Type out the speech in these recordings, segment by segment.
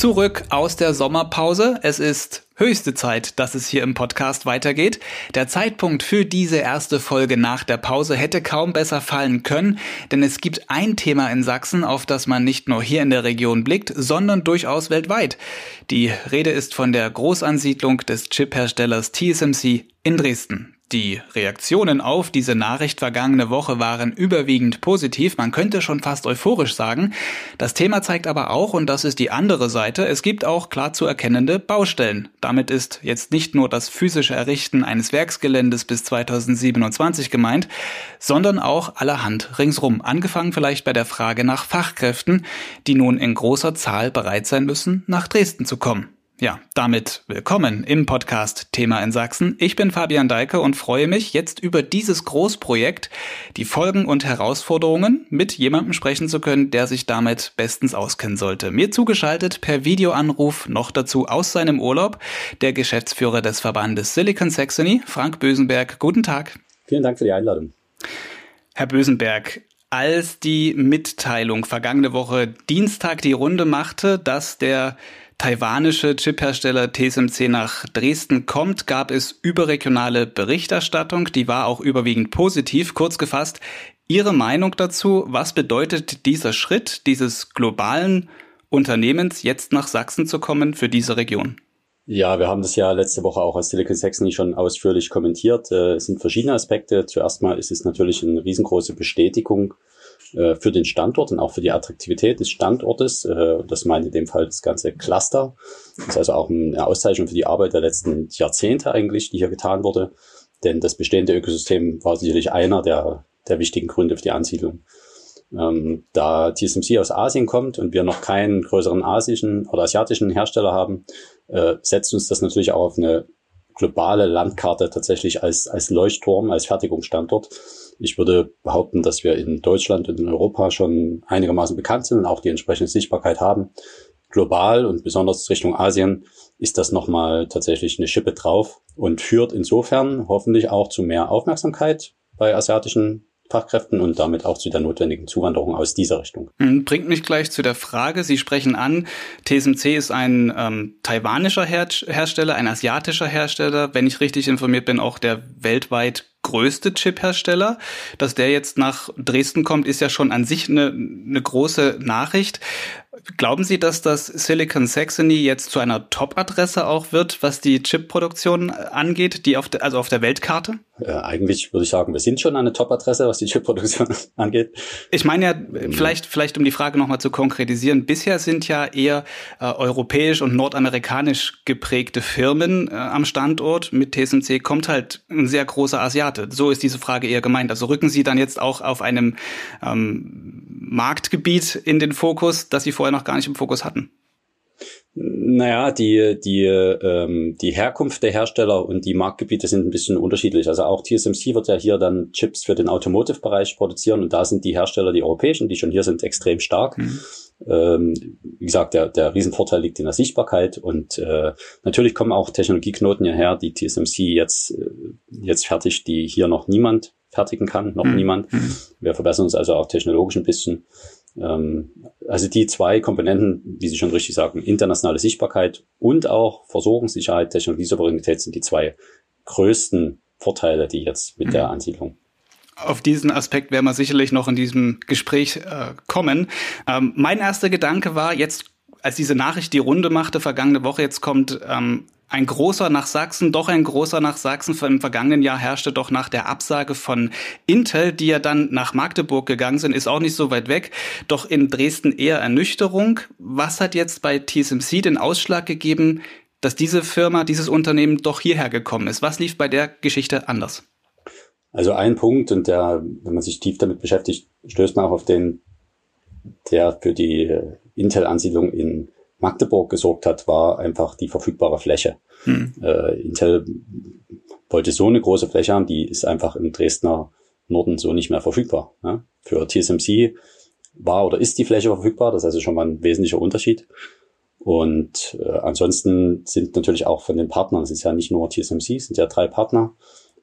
Zurück aus der Sommerpause. Es ist höchste Zeit, dass es hier im Podcast weitergeht. Der Zeitpunkt für diese erste Folge nach der Pause hätte kaum besser fallen können, denn es gibt ein Thema in Sachsen, auf das man nicht nur hier in der Region blickt, sondern durchaus weltweit. Die Rede ist von der Großansiedlung des Chipherstellers TSMC in Dresden. Die Reaktionen auf diese Nachricht vergangene Woche waren überwiegend positiv, man könnte schon fast euphorisch sagen. Das Thema zeigt aber auch, und das ist die andere Seite, es gibt auch klar zu erkennende Baustellen. Damit ist jetzt nicht nur das physische Errichten eines Werksgeländes bis 2027 gemeint, sondern auch allerhand ringsrum. Angefangen vielleicht bei der Frage nach Fachkräften, die nun in großer Zahl bereit sein müssen, nach Dresden zu kommen. Ja, damit willkommen im Podcast Thema in Sachsen. Ich bin Fabian Deike und freue mich, jetzt über dieses Großprojekt, die Folgen und Herausforderungen mit jemandem sprechen zu können, der sich damit bestens auskennen sollte. Mir zugeschaltet per Videoanruf noch dazu aus seinem Urlaub der Geschäftsführer des Verbandes Silicon Saxony, Frank Bösenberg. Guten Tag. Vielen Dank für die Einladung. Herr Bösenberg, als die Mitteilung vergangene Woche Dienstag die Runde machte, dass der taiwanische Chiphersteller TSMC nach Dresden kommt, gab es überregionale Berichterstattung, die war auch überwiegend positiv. Kurz gefasst, Ihre Meinung dazu, was bedeutet dieser Schritt dieses globalen Unternehmens, jetzt nach Sachsen zu kommen für diese Region? Ja, wir haben das ja letzte Woche auch als Silicon Saxony schon ausführlich kommentiert. Äh, es sind verschiedene Aspekte. Zuerst mal ist es natürlich eine riesengroße Bestätigung äh, für den Standort und auch für die Attraktivität des Standortes. Äh, das meint in dem Fall das ganze Cluster. Das ist also auch eine Auszeichnung für die Arbeit der letzten Jahrzehnte eigentlich, die hier getan wurde. Denn das bestehende Ökosystem war sicherlich einer der, der wichtigen Gründe für die Ansiedlung. Ähm, da TSMC aus Asien kommt und wir noch keinen größeren asischen oder asiatischen Hersteller haben, äh, setzt uns das natürlich auch auf eine globale Landkarte tatsächlich als, als Leuchtturm, als Fertigungsstandort. Ich würde behaupten, dass wir in Deutschland und in Europa schon einigermaßen bekannt sind und auch die entsprechende Sichtbarkeit haben. Global und besonders Richtung Asien ist das nochmal tatsächlich eine Schippe drauf und führt insofern hoffentlich auch zu mehr Aufmerksamkeit bei asiatischen Fachkräften und damit auch zu der notwendigen Zuwanderung aus dieser Richtung. Bringt mich gleich zu der Frage, Sie sprechen an, TSMC ist ein ähm, taiwanischer Her Hersteller, ein asiatischer Hersteller, wenn ich richtig informiert bin, auch der weltweit größte Chip-Hersteller. Dass der jetzt nach Dresden kommt, ist ja schon an sich eine, eine große Nachricht. Glauben Sie, dass das Silicon Saxony jetzt zu einer Top-Adresse auch wird, was die Chip-Produktion angeht, die auf der, also auf der Weltkarte? Äh, eigentlich würde ich sagen, wir sind schon eine Top-Adresse, was die Chip-Produktion angeht. Ich meine ja, vielleicht, vielleicht um die Frage nochmal zu konkretisieren. Bisher sind ja eher äh, europäisch und nordamerikanisch geprägte Firmen äh, am Standort. Mit TSMC kommt halt ein sehr großer Asiate. So ist diese Frage eher gemeint. Also rücken Sie dann jetzt auch auf einem ähm, Marktgebiet in den Fokus, das Sie vorher noch gar nicht im Fokus hatten? Naja, die, die, ähm, die Herkunft der Hersteller und die Marktgebiete sind ein bisschen unterschiedlich. Also auch TSMC wird ja hier dann Chips für den Automotive-Bereich produzieren und da sind die Hersteller, die europäischen, die schon hier sind, extrem stark. Mhm. Ähm, wie gesagt, der, der Riesenvorteil liegt in der Sichtbarkeit und äh, natürlich kommen auch Technologieknoten hierher, die TSMC jetzt, äh, jetzt fertigt, die hier noch niemand fertigen kann, noch mhm. niemand. Mhm. Wir verbessern uns also auch technologisch ein bisschen. Ähm, also die zwei Komponenten, wie Sie schon richtig sagen, internationale Sichtbarkeit und auch Versorgungssicherheit, Technologiesouveränität sind die zwei größten Vorteile, die jetzt mit mhm. der Ansiedlung auf diesen Aspekt werden wir sicherlich noch in diesem Gespräch äh, kommen. Ähm, mein erster Gedanke war jetzt, als diese Nachricht die Runde machte vergangene Woche, jetzt kommt ähm, ein großer nach Sachsen, doch ein großer nach Sachsen. Im vergangenen Jahr herrschte doch nach der Absage von Intel, die ja dann nach Magdeburg gegangen sind, ist auch nicht so weit weg, doch in Dresden eher Ernüchterung. Was hat jetzt bei TSMC den Ausschlag gegeben, dass diese Firma, dieses Unternehmen doch hierher gekommen ist? Was lief bei der Geschichte anders? Also ein Punkt, und der, wenn man sich tief damit beschäftigt, stößt man auch auf den, der für die Intel-Ansiedlung in Magdeburg gesorgt hat, war einfach die verfügbare Fläche. Hm. Äh, Intel wollte so eine große Fläche haben, die ist einfach im Dresdner Norden so nicht mehr verfügbar. Für TSMC war oder ist die Fläche verfügbar, das ist also schon mal ein wesentlicher Unterschied. Und äh, ansonsten sind natürlich auch von den Partnern, es ist ja nicht nur TSMC, es sind ja drei Partner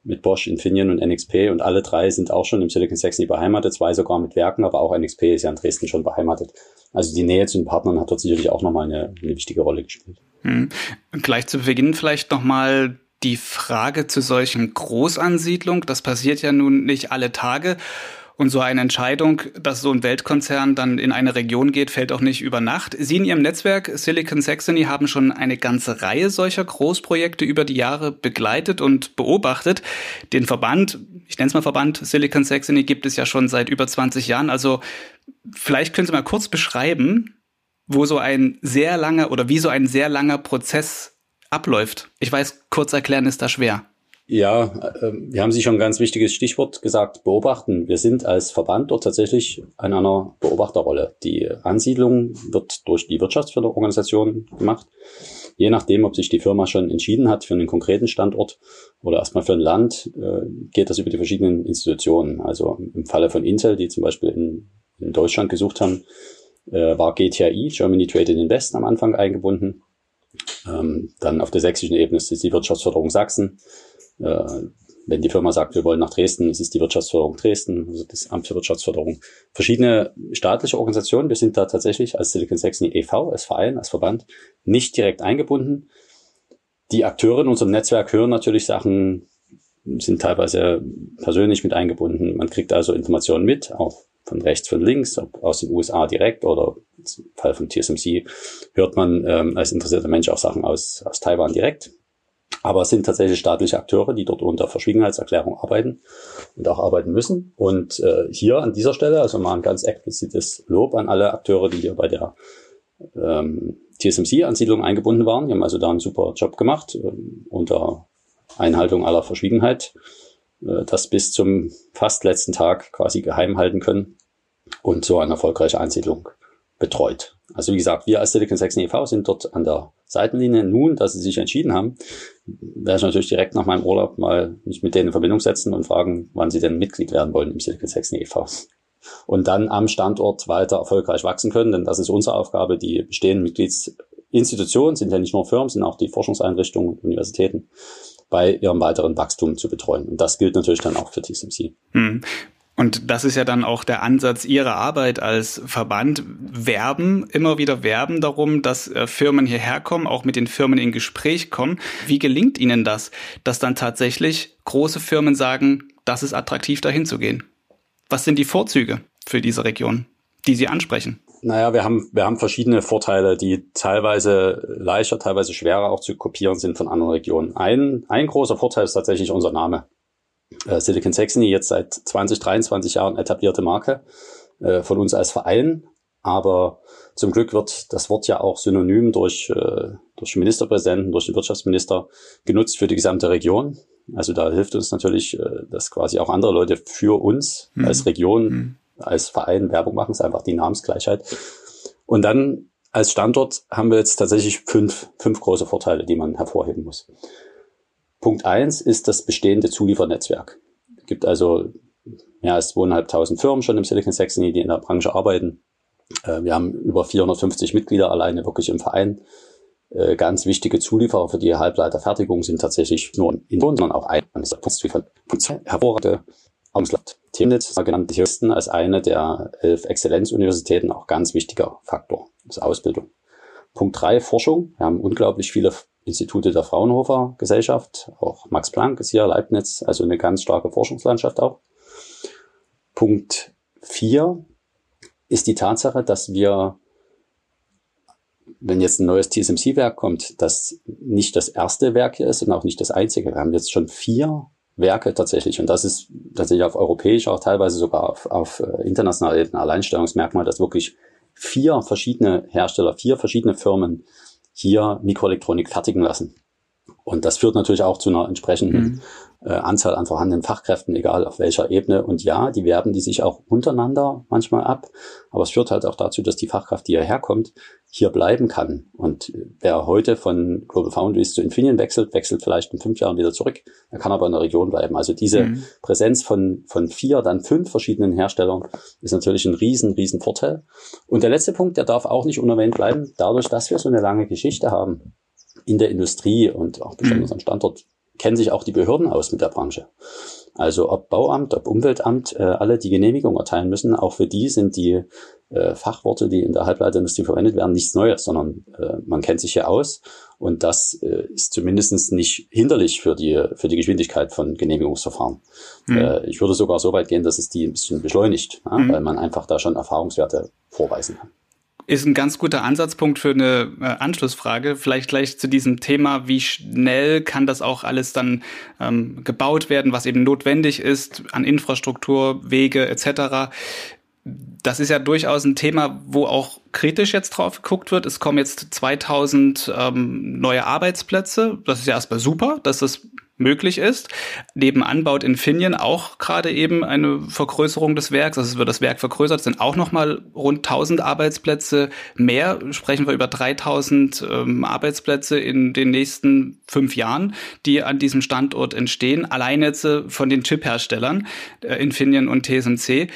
mit Bosch, Infineon und NXP und alle drei sind auch schon im Silicon Saxony beheimatet, zwei sogar mit Werken, aber auch NXP ist ja in Dresden schon beheimatet. Also die Nähe zu den Partnern hat dort sicherlich auch nochmal eine, eine wichtige Rolle gespielt. Hm. Gleich zu Beginn vielleicht nochmal die Frage zu solchen Großansiedlung. Das passiert ja nun nicht alle Tage. Und so eine Entscheidung, dass so ein Weltkonzern dann in eine Region geht, fällt auch nicht über Nacht. Sie in Ihrem Netzwerk Silicon Saxony haben schon eine ganze Reihe solcher Großprojekte über die Jahre begleitet und beobachtet. Den Verband, ich nenne es mal Verband Silicon Saxony, gibt es ja schon seit über 20 Jahren. Also vielleicht können Sie mal kurz beschreiben, wo so ein sehr langer oder wie so ein sehr langer Prozess abläuft. Ich weiß, kurz erklären ist da schwer. Ja, äh, wir haben Sie schon ein ganz wichtiges Stichwort gesagt, beobachten. Wir sind als Verband dort tatsächlich an einer Beobachterrolle. Die Ansiedlung wird durch die Wirtschaftsförderorganisation gemacht. Je nachdem, ob sich die Firma schon entschieden hat für einen konkreten Standort oder erstmal für ein Land, äh, geht das über die verschiedenen Institutionen. Also im Falle von Intel, die zum Beispiel in, in Deutschland gesucht haben, äh, war GTI, Germany Trade and Invest, am Anfang eingebunden. Ähm, dann auf der sächsischen Ebene ist die Wirtschaftsförderung Sachsen. Äh, wenn die Firma sagt, wir wollen nach Dresden, es ist die Wirtschaftsförderung Dresden, also das Amt für Wirtschaftsförderung. Verschiedene staatliche Organisationen, wir sind da tatsächlich als Silicon Saxony e.V., als Verein, als Verband, nicht direkt eingebunden. Die Akteure in unserem Netzwerk hören natürlich Sachen, sind teilweise persönlich mit eingebunden. Man kriegt also Informationen mit, auch von rechts, von links, ob aus den USA direkt oder im Fall von TSMC hört man ähm, als interessierter Mensch auch Sachen aus, aus Taiwan direkt. Aber es sind tatsächlich staatliche Akteure, die dort unter Verschwiegenheitserklärung arbeiten und auch arbeiten müssen. Und äh, hier an dieser Stelle, also mal ein ganz explizites Lob an alle Akteure, die hier bei der ähm, TSMC-Ansiedlung eingebunden waren. Die haben also da einen super Job gemacht, äh, unter Einhaltung aller Verschwiegenheit, äh, das bis zum fast letzten Tag quasi geheim halten können und so eine erfolgreiche Ansiedlung betreut. Also wie gesagt, wir als Silicon Saxon e.V. sind dort an der Seitenlinie. Nun, dass sie sich entschieden haben, werde ich natürlich direkt nach meinem Urlaub mal mich mit denen in Verbindung setzen und fragen, wann sie denn Mitglied werden wollen im Silicon Saxon e.V. Und dann am Standort weiter erfolgreich wachsen können, denn das ist unsere Aufgabe. Die bestehenden Mitgliedsinstitutionen sind ja nicht nur Firmen, sind auch die Forschungseinrichtungen und Universitäten bei ihrem weiteren Wachstum zu betreuen. Und das gilt natürlich dann auch für TSMC. Hm. Und das ist ja dann auch der Ansatz Ihrer Arbeit als Verband. Werben, immer wieder werben darum, dass äh, Firmen hierher kommen, auch mit den Firmen in Gespräch kommen. Wie gelingt Ihnen das, dass dann tatsächlich große Firmen sagen, das ist attraktiv, dahin zu gehen? Was sind die Vorzüge für diese Region, die Sie ansprechen? Naja, wir haben, wir haben verschiedene Vorteile, die teilweise leichter, teilweise schwerer auch zu kopieren sind von anderen Regionen. Ein, ein großer Vorteil ist tatsächlich unser Name äh, Silicon Saxony jetzt seit 20, 23 Jahren etablierte Marke äh, von uns als Verein. Aber zum Glück wird das Wort ja auch synonym durch, äh, durch den Ministerpräsidenten, durch den Wirtschaftsminister genutzt für die gesamte Region. Also da hilft uns natürlich, äh, dass quasi auch andere Leute für uns mhm. als Region, mhm. als Verein Werbung machen. Das ist einfach die Namensgleichheit. Und dann als Standort haben wir jetzt tatsächlich fünf, fünf große Vorteile, die man hervorheben muss. Punkt eins ist das bestehende Zuliefernetzwerk. Es gibt also mehr als zweieinhalbtausend Firmen schon im Silicon Saxony, die in der Branche arbeiten. Äh, wir haben über 450 Mitglieder alleine wirklich im Verein. Äh, ganz wichtige Zulieferer für die Halbleiterfertigung sind tatsächlich nur in sondern auch ein hervorragende Ausland. Chemnitz genannte Houston als eine der elf Exzellenzuniversitäten auch ganz wichtiger Faktor. Das Ausbildung. Punkt drei Forschung. Wir haben unglaublich viele Institute der Fraunhofer Gesellschaft, auch Max Planck ist hier, Leibniz, also eine ganz starke Forschungslandschaft auch. Punkt vier ist die Tatsache, dass wir wenn jetzt ein neues TSMC-Werk kommt, das nicht das erste Werk hier ist und auch nicht das einzige. Wir haben jetzt schon vier Werke tatsächlich. Und das ist tatsächlich auf europäischer, auch teilweise sogar auf, auf äh, internationaler Ebene Alleinstellungsmerkmal, dass wirklich vier verschiedene Hersteller, vier verschiedene Firmen hier Mikroelektronik fertigen lassen. Und das führt natürlich auch zu einer entsprechenden mhm äh, Anzahl an vorhandenen Fachkräften, egal auf welcher Ebene. Und ja, die werben die sich auch untereinander manchmal ab. Aber es führt halt auch dazu, dass die Fachkraft, die hierher kommt, hier bleiben kann. Und wer heute von Global Foundries zu Infineon wechselt, wechselt vielleicht in fünf Jahren wieder zurück. Er kann aber in der Region bleiben. Also diese mhm. Präsenz von, von vier, dann fünf verschiedenen Herstellern ist natürlich ein riesen, riesen Vorteil. Und der letzte Punkt, der darf auch nicht unerwähnt bleiben. Dadurch, dass wir so eine lange Geschichte haben in der Industrie und auch besonders mhm. am Standort kennen sich auch die Behörden aus mit der Branche. Also ob Bauamt, ob Umweltamt, äh, alle die Genehmigung erteilen müssen. Auch für die sind die äh, Fachworte, die in der Halbleiterindustrie verwendet werden, nichts Neues, sondern äh, man kennt sich hier aus. Und das äh, ist zumindest nicht hinderlich für die, für die Geschwindigkeit von Genehmigungsverfahren. Mhm. Äh, ich würde sogar so weit gehen, dass es die ein bisschen beschleunigt, ja, mhm. weil man einfach da schon Erfahrungswerte vorweisen kann ist ein ganz guter Ansatzpunkt für eine äh, Anschlussfrage. Vielleicht gleich zu diesem Thema, wie schnell kann das auch alles dann ähm, gebaut werden, was eben notwendig ist an Infrastruktur, Wege etc. Das ist ja durchaus ein Thema, wo auch kritisch jetzt drauf geguckt wird. Es kommen jetzt 2000 ähm, neue Arbeitsplätze. Das ist ja erstmal super, dass das möglich ist. Nebenan baut Infineon auch gerade eben eine Vergrößerung des Werks. Also es wird das Werk vergrößert, sind auch nochmal rund 1000 Arbeitsplätze mehr. Sprechen wir über 3000 ähm, Arbeitsplätze in den nächsten fünf Jahren, die an diesem Standort entstehen. Allein jetzt äh, von den Chip-Herstellern, äh, Infineon und TSMC.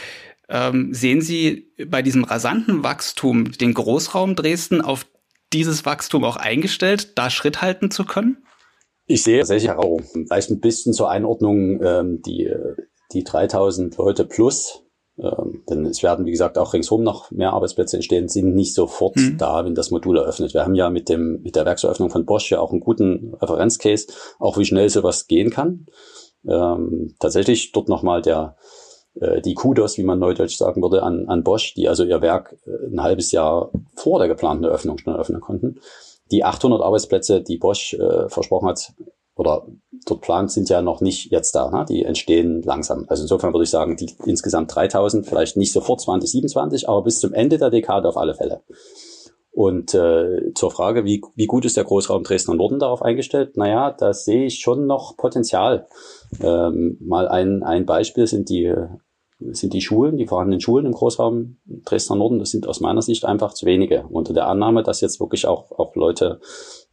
Ähm, sehen Sie bei diesem rasanten Wachstum den Großraum Dresden auf dieses Wachstum auch eingestellt, da Schritt halten zu können? Ich sehe tatsächlich auch vielleicht ein bisschen zur Einordnung ähm, die, die 3000 Leute plus, ähm, denn es werden, wie gesagt, auch ringsherum noch mehr Arbeitsplätze entstehen, sind nicht sofort mhm. da, wenn das Modul eröffnet. Wir haben ja mit dem, mit der Werkseröffnung von Bosch ja auch einen guten Referenzcase, auch wie schnell sowas gehen kann. Ähm, tatsächlich dort nochmal der, äh, die Kudos, wie man neudeutsch sagen würde, an, an Bosch, die also ihr Werk äh, ein halbes Jahr vor der geplanten Eröffnung schon eröffnen konnten die 800 Arbeitsplätze, die Bosch äh, versprochen hat oder dort plant, sind ja noch nicht jetzt da. Ne? Die entstehen langsam. Also insofern würde ich sagen, die insgesamt 3000, vielleicht nicht sofort 2027, aber bis zum Ende der Dekade auf alle Fälle. Und äh, zur Frage, wie, wie gut ist der Großraum Dresdner Norden darauf eingestellt? Naja, da sehe ich schon noch Potenzial. Ähm, mal ein, ein Beispiel sind die sind die Schulen, die vorhandenen Schulen im Großraum Dresdner Norden, das sind aus meiner Sicht einfach zu wenige. Unter der Annahme, dass jetzt wirklich auch, auch Leute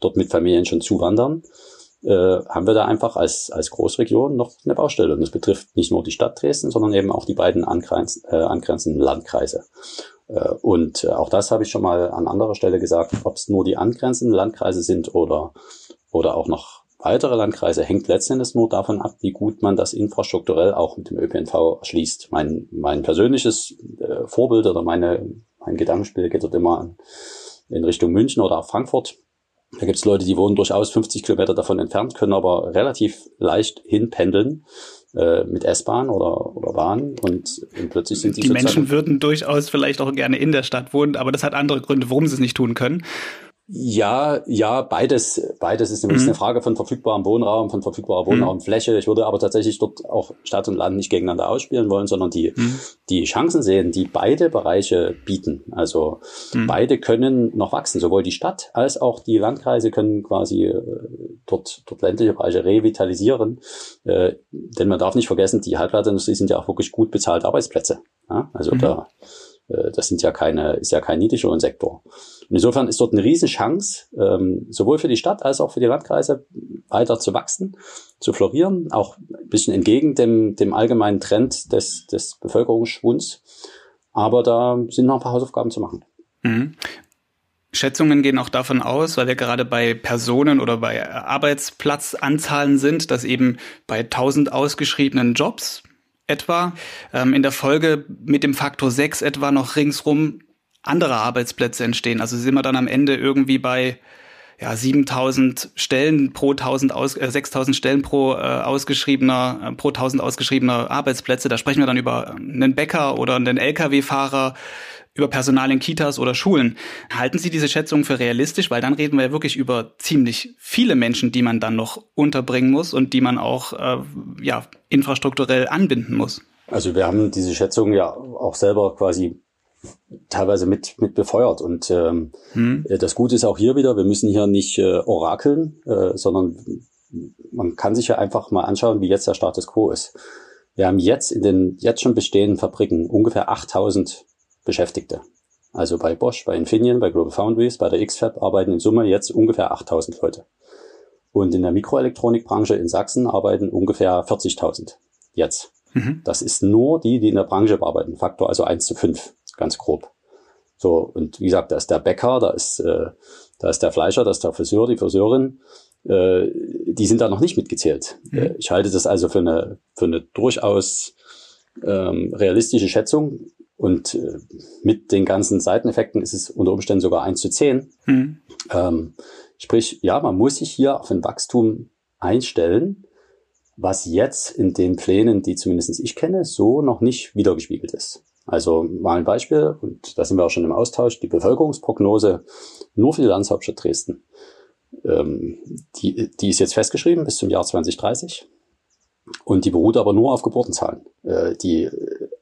dort mit Familien schon zuwandern, äh, haben wir da einfach als, als Großregion noch eine Baustelle. Und das betrifft nicht nur die Stadt Dresden, sondern eben auch die beiden angrenz, äh, angrenzenden Landkreise. Äh, und äh, auch das habe ich schon mal an anderer Stelle gesagt, ob es nur die angrenzenden Landkreise sind oder, oder auch noch weitere Landkreise hängt letztendlich nur davon ab, wie gut man das infrastrukturell auch mit dem ÖPNV schließt. Mein, mein persönliches äh, Vorbild oder meine, mein Gedankenspiel geht dort immer in Richtung München oder auch Frankfurt. Da gibt es Leute, die wohnen durchaus 50 Kilometer davon entfernt, können aber relativ leicht hinpendeln äh, mit S-Bahn oder, oder Bahn und, und plötzlich sind die Die Menschen würden durchaus vielleicht auch gerne in der Stadt wohnen, aber das hat andere Gründe, warum sie es nicht tun können. Ja, ja, beides, beides ist nämlich mhm. eine Frage von verfügbarem Wohnraum, von verfügbarer Wohnraumfläche. Ich würde aber tatsächlich dort auch Stadt und Land nicht gegeneinander ausspielen wollen, sondern die, mhm. die Chancen sehen, die beide Bereiche bieten. Also mhm. beide können noch wachsen. Sowohl die Stadt als auch die Landkreise können quasi äh, dort, dort ländliche Bereiche revitalisieren. Äh, denn man darf nicht vergessen, die Halbleiterindustrie sind ja auch wirklich gut bezahlte Arbeitsplätze. Ja? Also mhm. da, das sind ja keine, ist ja kein Niedriglohnsektor. Und insofern ist dort eine Riesenchance, ähm, sowohl für die Stadt als auch für die Landkreise weiter zu wachsen, zu florieren, auch ein bisschen entgegen dem, dem allgemeinen Trend des, des Bevölkerungsschwunds. Aber da sind noch ein paar Hausaufgaben zu machen. Mhm. Schätzungen gehen auch davon aus, weil wir gerade bei Personen oder bei Arbeitsplatzanzahlen sind, dass eben bei 1000 ausgeschriebenen Jobs etwa ähm, in der Folge mit dem Faktor 6 etwa noch ringsrum andere Arbeitsplätze entstehen. Also sind wir dann am Ende irgendwie bei ja, 7000 Stellen pro 1000 aus, äh, 6000 Stellen pro äh, ausgeschriebener, äh, pro 1000 ausgeschriebener Arbeitsplätze. Da sprechen wir dann über einen Bäcker oder einen LKW-Fahrer, über Personal in Kitas oder Schulen. Halten Sie diese Schätzung für realistisch? Weil dann reden wir ja wirklich über ziemlich viele Menschen, die man dann noch unterbringen muss und die man auch, äh, ja, infrastrukturell anbinden muss. Also wir haben diese Schätzung ja auch selber quasi teilweise mit, mit befeuert. Und ähm, hm. Das Gute ist auch hier wieder, wir müssen hier nicht äh, orakeln, äh, sondern man kann sich ja einfach mal anschauen, wie jetzt der Status quo ist. Wir haben jetzt in den jetzt schon bestehenden Fabriken ungefähr 8000 Beschäftigte. Also bei Bosch, bei Infineon, bei Global Foundries, bei der XFAB arbeiten in Summe jetzt ungefähr 8000 Leute. Und in der Mikroelektronikbranche in Sachsen arbeiten ungefähr 40.000 jetzt. Mhm. Das ist nur die, die in der Branche arbeiten. Faktor also 1 zu 5 ganz grob. So, und wie gesagt, da ist der Bäcker, da ist, äh, da ist der Fleischer, da ist der Friseur, die Friseurin, äh, die sind da noch nicht mitgezählt. Mhm. Äh, ich halte das also für eine, für eine durchaus ähm, realistische Schätzung. Und äh, mit den ganzen Seiteneffekten ist es unter Umständen sogar eins zu zehn. Mhm. Ähm, sprich, ja, man muss sich hier auf ein Wachstum einstellen, was jetzt in den Plänen, die zumindest ich kenne, so noch nicht wiedergespiegelt ist. Also mal ein Beispiel, und da sind wir auch schon im Austausch, die Bevölkerungsprognose nur für die Landeshauptstadt Dresden. Ähm, die, die ist jetzt festgeschrieben bis zum Jahr 2030 und die beruht aber nur auf Geburtenzahlen. Äh, die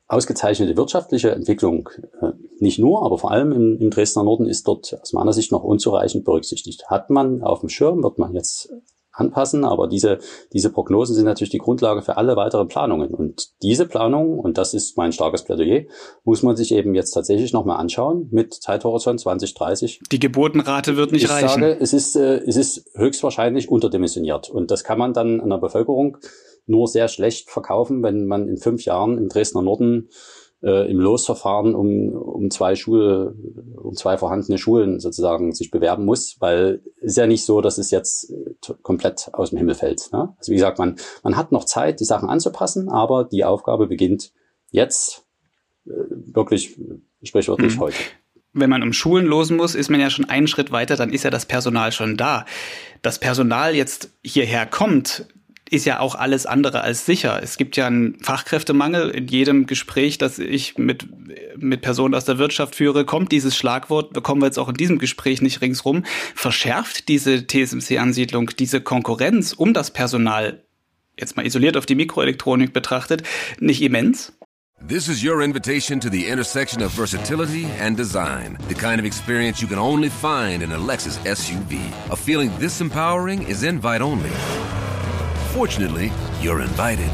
ausgezeichnete wirtschaftliche Entwicklung, äh, nicht nur, aber vor allem im, im Dresdner Norden ist dort aus meiner Sicht noch unzureichend berücksichtigt. Hat man auf dem Schirm, wird man jetzt anpassen, aber diese, diese Prognosen sind natürlich die Grundlage für alle weiteren Planungen. Und diese Planung, und das ist mein starkes Plädoyer, muss man sich eben jetzt tatsächlich nochmal anschauen mit Zeithorizont 2030. Die Geburtenrate wird nicht ich reichen. Ich sage, es ist, äh, es ist höchstwahrscheinlich unterdimensioniert. Und das kann man dann an der Bevölkerung nur sehr schlecht verkaufen, wenn man in fünf Jahren im Dresdner Norden äh, im Losverfahren um, um zwei Schule, um zwei vorhandene Schulen sozusagen sich bewerben muss, weil es ist ja nicht so, dass es jetzt komplett aus dem Himmel fällt. Ne? Also wie gesagt, man, man hat noch Zeit, die Sachen anzupassen, aber die Aufgabe beginnt jetzt äh, wirklich sprichwörtlich mhm. heute wenn man um Schulen losen muss, ist man ja schon einen Schritt weiter, dann ist ja das Personal schon da. Das Personal jetzt hierher kommt, ist ja auch alles andere als sicher. Es gibt ja einen Fachkräftemangel. In jedem Gespräch, das ich mit, mit Personen aus der Wirtschaft führe, kommt dieses Schlagwort, bekommen wir jetzt auch in diesem Gespräch nicht ringsrum, verschärft diese TSMC-Ansiedlung diese Konkurrenz um das Personal, jetzt mal isoliert auf die Mikroelektronik betrachtet, nicht immens? This is your invitation to the intersection of versatility and design. The kind of experience you can only find in a Lexus SUV. A feeling this empowering is invite only. Fortunately, you're invited.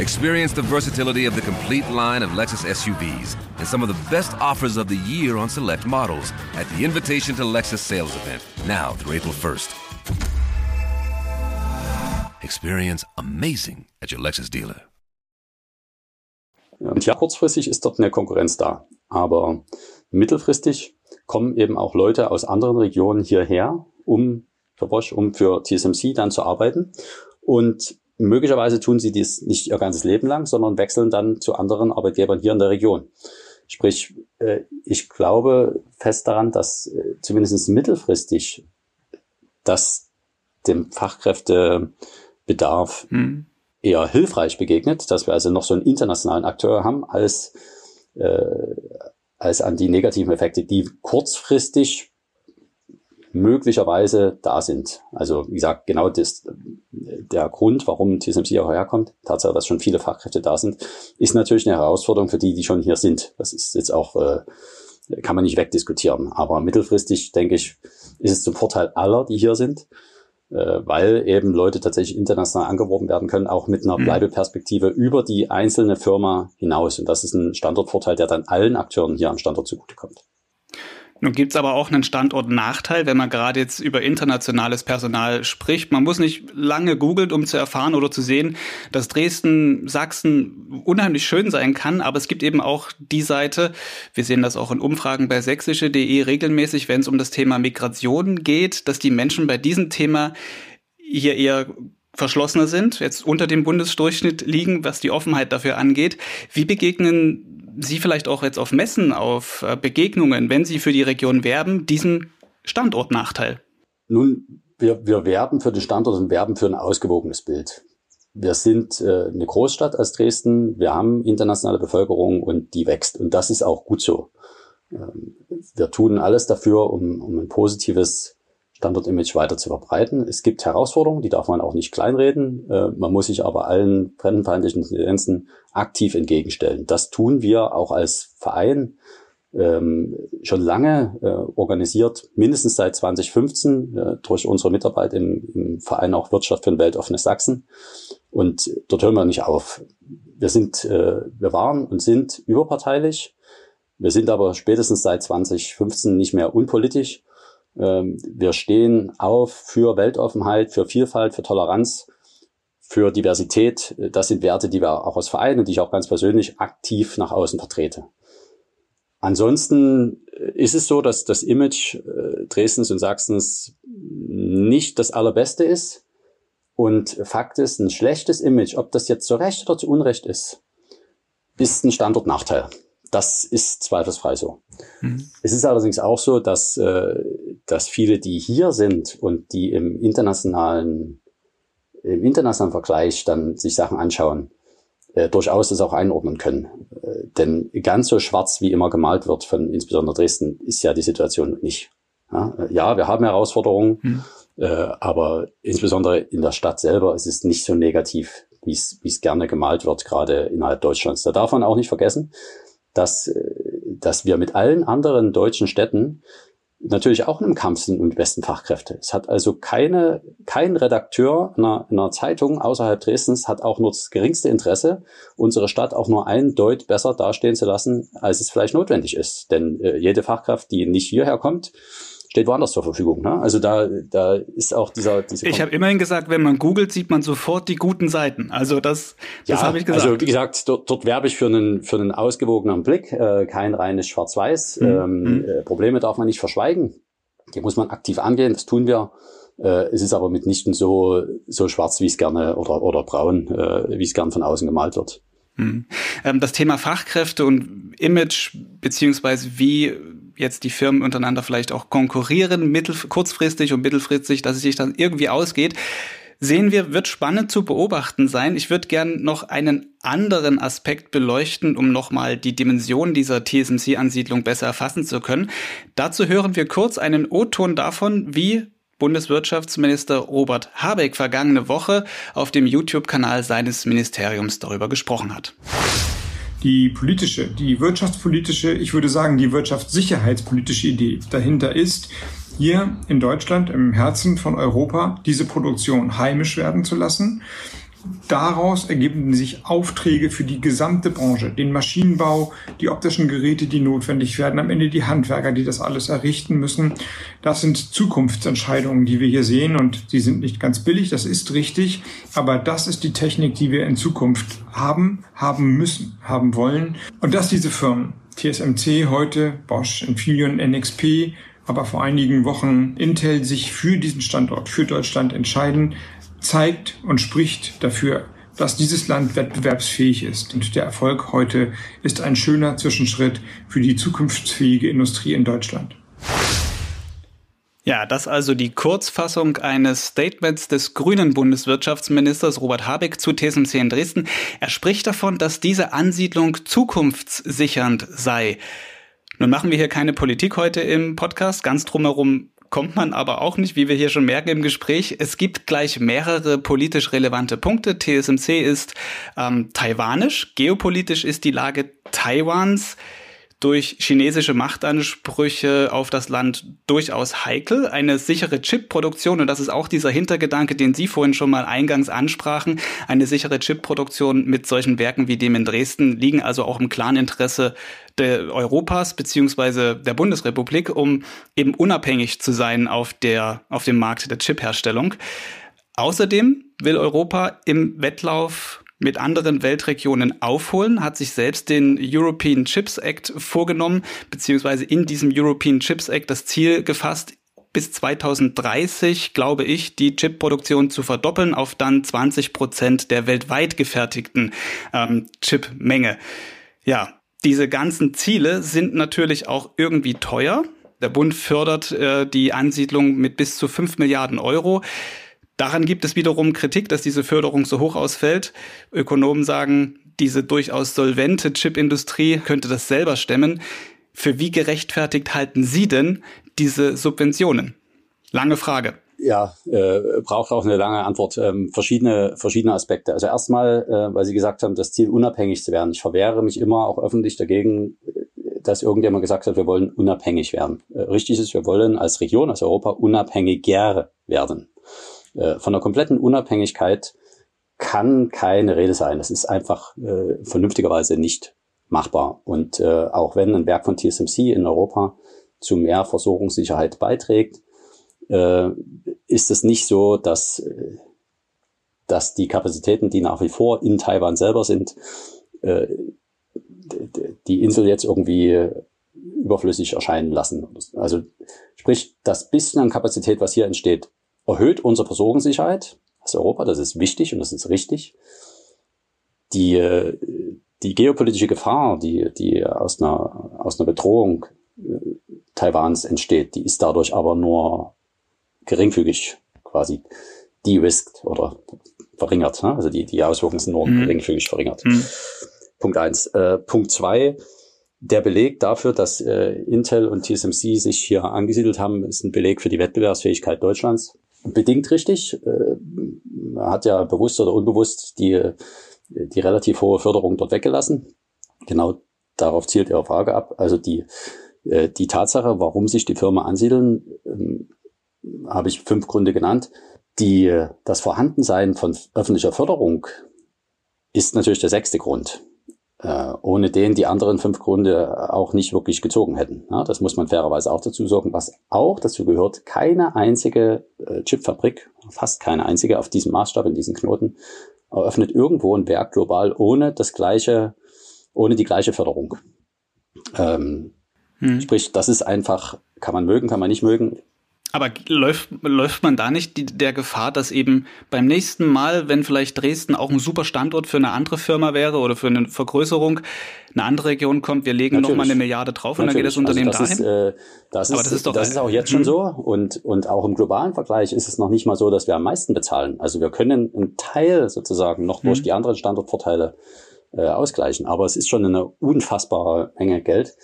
Experience the versatility of the complete line of Lexus SUVs and some of the best offers of the year on select models at the Invitation to Lexus sales event, now through April 1st. Experience amazing at your Lexus dealer. Und ja, kurzfristig ist dort eine Konkurrenz da. Aber mittelfristig kommen eben auch Leute aus anderen Regionen hierher, um für Bosch, um für TSMC dann zu arbeiten. Und möglicherweise tun sie dies nicht ihr ganzes Leben lang, sondern wechseln dann zu anderen Arbeitgebern hier in der Region. Sprich, äh, ich glaube fest daran, dass äh, zumindest mittelfristig das dem Fachkräftebedarf hm. eher hilfreich begegnet, dass wir also noch so einen internationalen Akteur haben, als, äh, als an die negativen Effekte, die kurzfristig möglicherweise da sind. Also wie gesagt, genau das, der Grund, warum TSMC auch herkommt, Tatsache, dass schon viele Fachkräfte da sind, ist natürlich eine Herausforderung für die, die schon hier sind. Das ist jetzt auch, äh, kann man nicht wegdiskutieren. Aber mittelfristig, denke ich, ist es zum Vorteil aller, die hier sind, äh, weil eben Leute tatsächlich international angeworben werden können, auch mit einer mhm. Bleibeperspektive über die einzelne Firma hinaus. Und das ist ein Standortvorteil, der dann allen Akteuren hier am Standort zugutekommt. Nun gibt's aber auch einen Standortnachteil, wenn man gerade jetzt über internationales Personal spricht. Man muss nicht lange googeln, um zu erfahren oder zu sehen, dass Dresden, Sachsen unheimlich schön sein kann, aber es gibt eben auch die Seite, wir sehen das auch in Umfragen bei sächsische.de regelmäßig, wenn es um das Thema Migration geht, dass die Menschen bei diesem Thema hier eher verschlossener sind, jetzt unter dem Bundesdurchschnitt liegen, was die Offenheit dafür angeht. Wie begegnen Sie vielleicht auch jetzt auf Messen, auf äh, Begegnungen, wenn Sie für die Region werben, diesen Standortnachteil? Nun, wir, wir werben für den Standort und werben für ein ausgewogenes Bild. Wir sind äh, eine Großstadt als Dresden, wir haben internationale Bevölkerung und die wächst. Und das ist auch gut so. Ähm, wir tun alles dafür, um, um ein positives Standort-Image weiter zu verbreiten. Es gibt Herausforderungen, die darf man auch nicht kleinreden. Äh, man muss sich aber allen fremdenfeindlichen Tendenzen aktiv entgegenstellen. Das tun wir auch als Verein ähm, schon lange äh, organisiert, mindestens seit 2015 äh, durch unsere Mitarbeit im, Verein auch Wirtschaft für ein weltoffenes Sachsen. Und dort hören wir nicht auf. Wir sind, wir waren und sind überparteilich. Wir sind aber spätestens seit 2015 nicht mehr unpolitisch wir stehen auf für Weltoffenheit, für Vielfalt, für Toleranz, für Diversität. Das sind Werte, die wir auch als Verein und die ich auch ganz persönlich aktiv nach außen vertrete. Ansonsten ist es so, dass das Image äh, Dresdens und Sachsens nicht das allerbeste ist. Und Fakt ist, ein schlechtes Image, ob das jetzt zu Recht oder zu Unrecht ist, ist ein Standortnachteil. Das ist zweifelsfrei so. Mhm. Es ist allerdings auch so, dass, äh, dass viele, die hier sind und die im internationalen, im internationalen Vergleich dann sich Sachen anschauen, äh, durchaus das auch einordnen können. Äh, denn ganz so schwarz, wie immer gemalt wird von insbesondere Dresden, ist ja die Situation nicht. Ja, äh, ja wir haben Herausforderungen, mhm. äh, aber insbesondere in der Stadt selber ist es nicht so negativ, wie es gerne gemalt wird, gerade innerhalb Deutschlands. Da darf man auch nicht vergessen, dass, äh, dass wir mit allen anderen deutschen Städten natürlich auch in einem Kampf sind um die besten Fachkräfte. Es hat also keine, kein Redakteur einer, einer Zeitung außerhalb Dresdens hat auch nur das geringste Interesse, unsere Stadt auch nur ein Deut besser dastehen zu lassen, als es vielleicht notwendig ist. Denn äh, jede Fachkraft, die nicht hierher kommt, steht woanders zur Verfügung. Ne? Also da, da ist auch dieser. Diese ich habe immerhin gesagt, wenn man googelt, sieht man sofort die guten Seiten. Also das, das ja, habe ich gesagt. Also wie gesagt, dort, dort werbe ich für einen für einen ausgewogenen Blick, äh, kein reines Schwarz-Weiß. Mhm. Ähm, mhm. äh, Probleme darf man nicht verschweigen. Die muss man aktiv angehen. Das tun wir. Äh, es ist aber mitnichten so so schwarz, wie es gerne oder oder braun, äh, wie es gern von außen gemalt wird. Mhm. Ähm, das Thema Fachkräfte und Image beziehungsweise wie jetzt die Firmen untereinander vielleicht auch konkurrieren, mittel, kurzfristig und mittelfristig, dass es sich dann irgendwie ausgeht, sehen wir, wird spannend zu beobachten sein. Ich würde gern noch einen anderen Aspekt beleuchten, um nochmal die Dimension dieser TSMC-Ansiedlung besser erfassen zu können. Dazu hören wir kurz einen O-Ton davon, wie Bundeswirtschaftsminister Robert Habeck vergangene Woche auf dem YouTube-Kanal seines Ministeriums darüber gesprochen hat die politische, die wirtschaftspolitische, ich würde sagen die wirtschaftssicherheitspolitische Idee dahinter ist, hier in Deutschland, im Herzen von Europa, diese Produktion heimisch werden zu lassen Daraus ergeben sich Aufträge für die gesamte Branche, den Maschinenbau, die optischen Geräte, die notwendig werden, am Ende die Handwerker, die das alles errichten müssen. Das sind Zukunftsentscheidungen, die wir hier sehen und sie sind nicht ganz billig, das ist richtig, aber das ist die Technik, die wir in Zukunft haben, haben müssen, haben wollen. Und dass diese Firmen, TSMC heute, Bosch, Infineon, NXP, aber vor einigen Wochen Intel sich für diesen Standort, für Deutschland entscheiden, zeigt und spricht dafür, dass dieses Land wettbewerbsfähig ist. Und der Erfolg heute ist ein schöner Zwischenschritt für die zukunftsfähige Industrie in Deutschland. Ja, das also die Kurzfassung eines Statements des grünen Bundeswirtschaftsministers Robert Habeck zu TSMC in Dresden. Er spricht davon, dass diese Ansiedlung zukunftssichernd sei. Nun machen wir hier keine Politik heute im Podcast. Ganz drumherum kommt man aber auch nicht, wie wir hier schon merken im Gespräch. Es gibt gleich mehrere politisch relevante Punkte. TSMC ist ähm, taiwanisch. Geopolitisch ist die Lage Taiwans durch chinesische Machtansprüche auf das Land durchaus heikel. Eine sichere Chipproduktion, und das ist auch dieser Hintergedanke, den Sie vorhin schon mal eingangs ansprachen, eine sichere Chipproduktion mit solchen Werken wie dem in Dresden liegen also auch im klaren Interesse der Europas beziehungsweise der Bundesrepublik, um eben unabhängig zu sein auf der, auf dem Markt der Chipherstellung. Außerdem will Europa im Wettlauf mit anderen Weltregionen aufholen, hat sich selbst den European Chips Act vorgenommen, beziehungsweise in diesem European Chips Act das Ziel gefasst, bis 2030, glaube ich, die Chipproduktion zu verdoppeln auf dann 20 Prozent der weltweit gefertigten ähm, Chipmenge. Ja, diese ganzen Ziele sind natürlich auch irgendwie teuer. Der Bund fördert äh, die Ansiedlung mit bis zu 5 Milliarden Euro. Daran gibt es wiederum Kritik, dass diese Förderung so hoch ausfällt. Ökonomen sagen, diese durchaus solvente Chipindustrie könnte das selber stemmen. Für wie gerechtfertigt halten Sie denn diese Subventionen? Lange Frage. Ja, äh, braucht auch eine lange Antwort. Ähm, verschiedene, verschiedene Aspekte. Also erstmal, äh, weil Sie gesagt haben, das Ziel unabhängig zu werden. Ich verwehre mich immer auch öffentlich dagegen, dass irgendjemand gesagt hat, wir wollen unabhängig werden. Äh, richtig ist, wir wollen als Region, als Europa unabhängiger werden. Äh, von der kompletten Unabhängigkeit kann keine Rede sein. Das ist einfach äh, vernünftigerweise nicht machbar. Und äh, auch wenn ein Werk von TSMC in Europa zu mehr Versorgungssicherheit beiträgt, äh, ist es nicht so, dass, äh, dass die Kapazitäten, die nach wie vor in Taiwan selber sind, äh, die Insel jetzt irgendwie überflüssig erscheinen lassen. Also sprich, das bisschen an Kapazität, was hier entsteht, erhöht unsere Versorgungssicherheit als Europa. Das ist wichtig und das ist richtig. Die, die geopolitische Gefahr, die, die aus einer, aus einer Bedrohung äh, Taiwans entsteht, die ist dadurch aber nur geringfügig quasi de-risked oder verringert. Ne? Also die, die Auswirkungen sind nur mhm. geringfügig verringert. Mhm. Punkt eins. Äh, Punkt zwei. Der Beleg dafür, dass äh, Intel und TSMC sich hier angesiedelt haben, ist ein Beleg für die Wettbewerbsfähigkeit Deutschlands. Bedingt richtig. Äh, man hat ja bewusst oder unbewusst die, die relativ hohe Förderung dort weggelassen. Genau darauf zielt Ihre Frage ab. Also die, äh, die Tatsache, warum sich die Firma ansiedeln, ähm, habe ich fünf Gründe genannt. Die, das Vorhandensein von öffentlicher Förderung ist natürlich der sechste Grund, äh, ohne den die anderen fünf Gründe auch nicht wirklich gezogen hätten. Ja, das muss man fairerweise auch dazu sagen. Was auch dazu gehört, keine einzige äh, Chipfabrik, fast keine einzige auf diesem Maßstab, in diesen Knoten, eröffnet irgendwo ein Werk global ohne das gleiche, ohne die gleiche Förderung. Ähm, hm. Sprich, das ist einfach, kann man mögen, kann man nicht mögen. Aber läuft, läuft man da nicht die, der Gefahr, dass eben beim nächsten Mal, wenn vielleicht Dresden auch ein super Standort für eine andere Firma wäre oder für eine Vergrößerung, eine andere Region kommt, wir legen Natürlich. noch mal eine Milliarde drauf und Natürlich. dann geht das Unternehmen also das dahin? Ist, äh, das, ist, das, ist, doch, das ist auch jetzt schon mhm. so und, und auch im globalen Vergleich ist es noch nicht mal so, dass wir am meisten bezahlen. Also wir können einen Teil sozusagen noch durch mhm. die anderen Standortvorteile äh, ausgleichen, aber es ist schon eine unfassbare Menge Geld.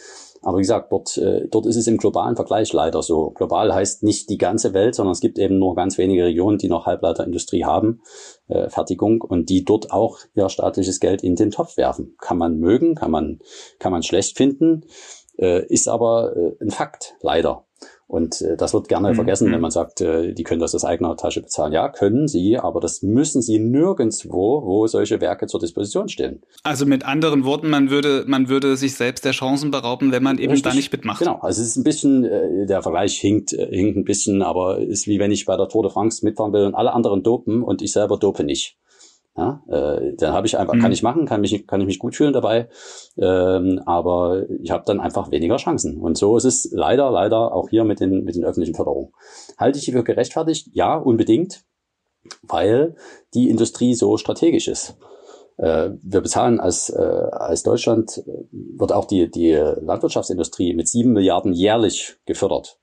Aber wie gesagt, dort, äh, dort ist es im globalen Vergleich leider so. Global heißt nicht die ganze Welt, sondern es gibt eben nur ganz wenige Regionen, die noch Halbleiterindustrie haben, äh, Fertigung, und die dort auch ihr staatliches Geld in den Topf werfen. Kann man mögen, kann man, kann man schlecht finden, äh, ist aber äh, ein Fakt, leider. Und äh, das wird gerne mhm. vergessen, wenn mhm. man sagt, äh, die können das aus eigener Tasche bezahlen. Ja, können sie, aber das müssen sie nirgendswo, wo solche Werke zur Disposition stehen. Also mit anderen Worten, man würde, man würde sich selbst der Chancen berauben, wenn man eben Richtig. da nicht mitmacht. Genau, also es ist ein bisschen, äh, der Vergleich hinkt, äh, hinkt ein bisschen, aber ist wie wenn ich bei der Tour de France mitfahren will und alle anderen dopen und ich selber dope nicht. Ja, äh, dann habe ich einfach, mhm. kann ich machen, kann mich, kann ich mich gut fühlen dabei, ähm, aber ich habe dann einfach weniger Chancen. Und so ist es leider, leider auch hier mit den, mit den öffentlichen Förderungen. Halte ich die für gerechtfertigt? Ja, unbedingt, weil die Industrie so strategisch ist. Äh, wir bezahlen als, äh, als Deutschland, äh, wird auch die, die Landwirtschaftsindustrie mit sieben Milliarden jährlich gefördert.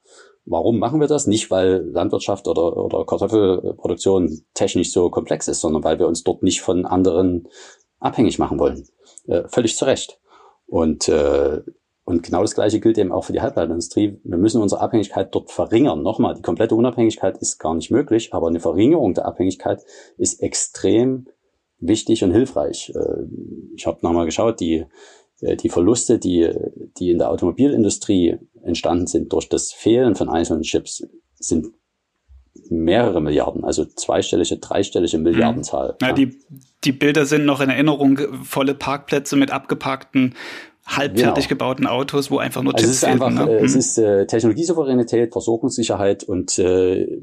Warum machen wir das? Nicht, weil Landwirtschaft oder, oder Kartoffelproduktion technisch so komplex ist, sondern weil wir uns dort nicht von anderen abhängig machen wollen. Äh, völlig zu Recht. Und, äh, und genau das Gleiche gilt eben auch für die Halbleiterindustrie. Wir müssen unsere Abhängigkeit dort verringern. Nochmal, die komplette Unabhängigkeit ist gar nicht möglich, aber eine Verringerung der Abhängigkeit ist extrem wichtig und hilfreich. Äh, ich habe nochmal geschaut, die die Verluste, die, die in der Automobilindustrie entstanden sind durch das Fehlen von einzelnen Chips, sind mehrere Milliarden, also zweistellige, dreistellige Milliardenzahl. Ja. Die, die Bilder sind noch in Erinnerung, volle Parkplätze mit abgeparkten halbfertig genau. gebauten Autos, wo einfach nur also Chips es ist einfach, ne? äh, Es mhm. ist äh, Technologiesouveränität, Versorgungssicherheit und äh,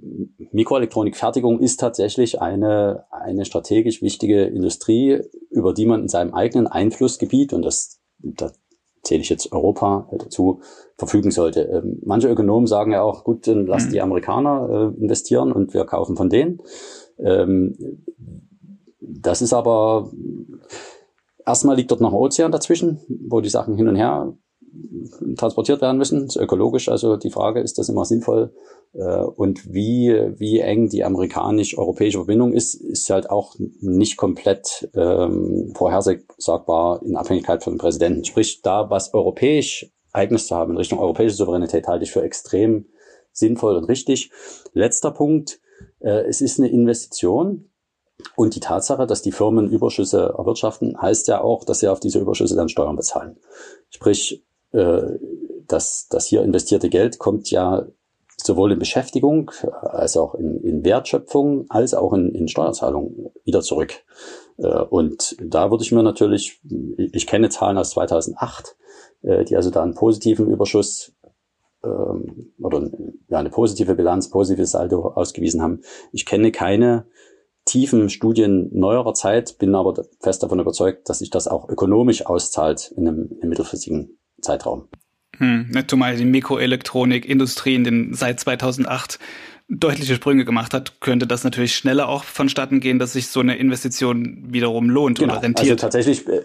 Mikroelektronikfertigung ist tatsächlich eine, eine strategisch wichtige Industrie, über die man in seinem eigenen Einflussgebiet, und das, da zähle ich jetzt Europa dazu, verfügen sollte. Ähm, manche Ökonomen sagen ja auch, gut, dann lass mhm. die Amerikaner äh, investieren und wir kaufen von denen. Ähm, das ist aber Erstmal liegt dort noch ein Ozean dazwischen, wo die Sachen hin und her transportiert werden müssen. Ökologisch also die Frage, ist das immer sinnvoll? Äh, und wie, wie eng die amerikanisch-europäische Verbindung ist, ist halt auch nicht komplett ähm, vorhersagbar in Abhängigkeit von dem Präsidenten. Sprich, da was europäisch eigenes zu haben in Richtung europäische Souveränität halte ich für extrem sinnvoll und richtig. Letzter Punkt, äh, es ist eine Investition, und die Tatsache, dass die Firmen Überschüsse erwirtschaften, heißt ja auch, dass sie auf diese Überschüsse dann Steuern bezahlen. Sprich, das, das hier investierte Geld kommt ja sowohl in Beschäftigung als auch in, in Wertschöpfung als auch in, in Steuerzahlung wieder zurück. Äh, und da würde ich mir natürlich, ich kenne Zahlen aus 2008, äh, die also da einen positiven Überschuss ähm, oder ja, eine positive Bilanz, positives Saldo ausgewiesen haben. Ich kenne keine tiefen Studien neuerer Zeit, bin aber fest davon überzeugt, dass sich das auch ökonomisch auszahlt in einem, in einem mittelfristigen Zeitraum. Hm, zumal die Mikroelektronikindustrie in den seit 2008 deutliche Sprünge gemacht hat, könnte das natürlich schneller auch vonstatten gehen, dass sich so eine Investition wiederum lohnt genau. oder rentiert. Also tatsächlich, äh,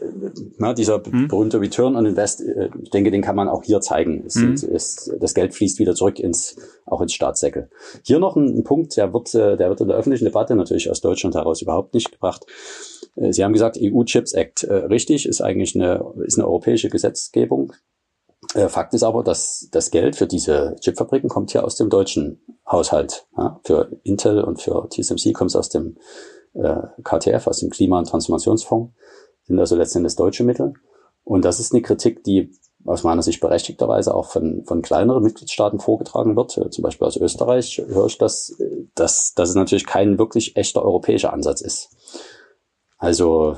na, dieser hm? berühmte Return on Invest, äh, ich denke, den kann man auch hier zeigen. Es, hm. es, das Geld fließt wieder zurück ins, auch ins Staatssäckel. Hier noch ein, ein Punkt, der wird, äh, der wird in der öffentlichen Debatte natürlich aus Deutschland heraus überhaupt nicht gebracht. Äh, Sie haben gesagt, EU Chips Act. Äh, richtig, ist eigentlich eine, ist eine europäische Gesetzgebung. Äh, Fakt ist aber, dass das Geld für diese Chipfabriken kommt hier aus dem deutschen Haushalt. Ja, für Intel und für TSMC kommt es aus dem äh, KTF, aus dem Klima- und Transformationsfonds, sind also letztendlich deutsche Mittel. Und das ist eine Kritik, die aus meiner Sicht berechtigterweise auch von, von kleineren Mitgliedstaaten vorgetragen wird. Äh, zum Beispiel aus Österreich höre ich das, dass, dass es natürlich kein wirklich echter europäischer Ansatz ist. Also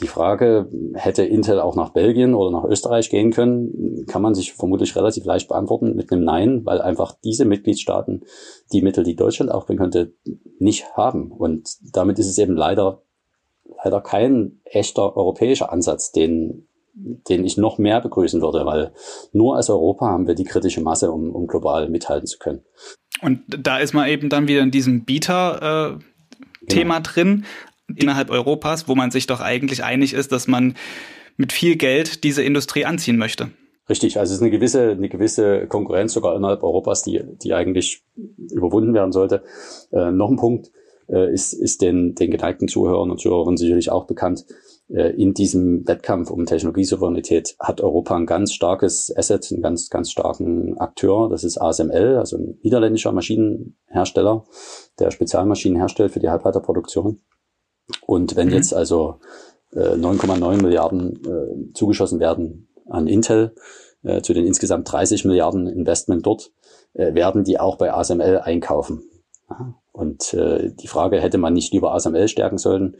die Frage, hätte Intel auch nach Belgien oder nach Österreich gehen können, kann man sich vermutlich relativ leicht beantworten mit einem Nein, weil einfach diese Mitgliedstaaten die Mittel, die Deutschland aufbringen könnte, nicht haben. Und damit ist es eben leider, leider kein echter europäischer Ansatz, den, den ich noch mehr begrüßen würde, weil nur als Europa haben wir die kritische Masse, um, um global mithalten zu können. Und da ist man eben dann wieder in diesem Bieter, äh Thema genau. drin innerhalb Europas, wo man sich doch eigentlich einig ist, dass man mit viel Geld diese Industrie anziehen möchte. Richtig, also es ist eine gewisse, eine gewisse Konkurrenz sogar innerhalb Europas, die, die eigentlich überwunden werden sollte. Äh, noch ein Punkt äh, ist, ist den, den geneigten Zuhörern und Zuhörern sicherlich auch bekannt. Äh, in diesem Wettkampf um Technologiesouveränität hat Europa ein ganz starkes Asset, einen ganz, ganz starken Akteur. Das ist ASML, also ein niederländischer Maschinenhersteller, der Spezialmaschinen herstellt für die Halbleiterproduktion. Und wenn mhm. jetzt also äh, 9,9 Milliarden äh, zugeschossen werden an Intel, äh, zu den insgesamt 30 Milliarden Investment dort, äh, werden die auch bei ASML einkaufen. Und äh, die Frage, hätte man nicht lieber ASML stärken sollen?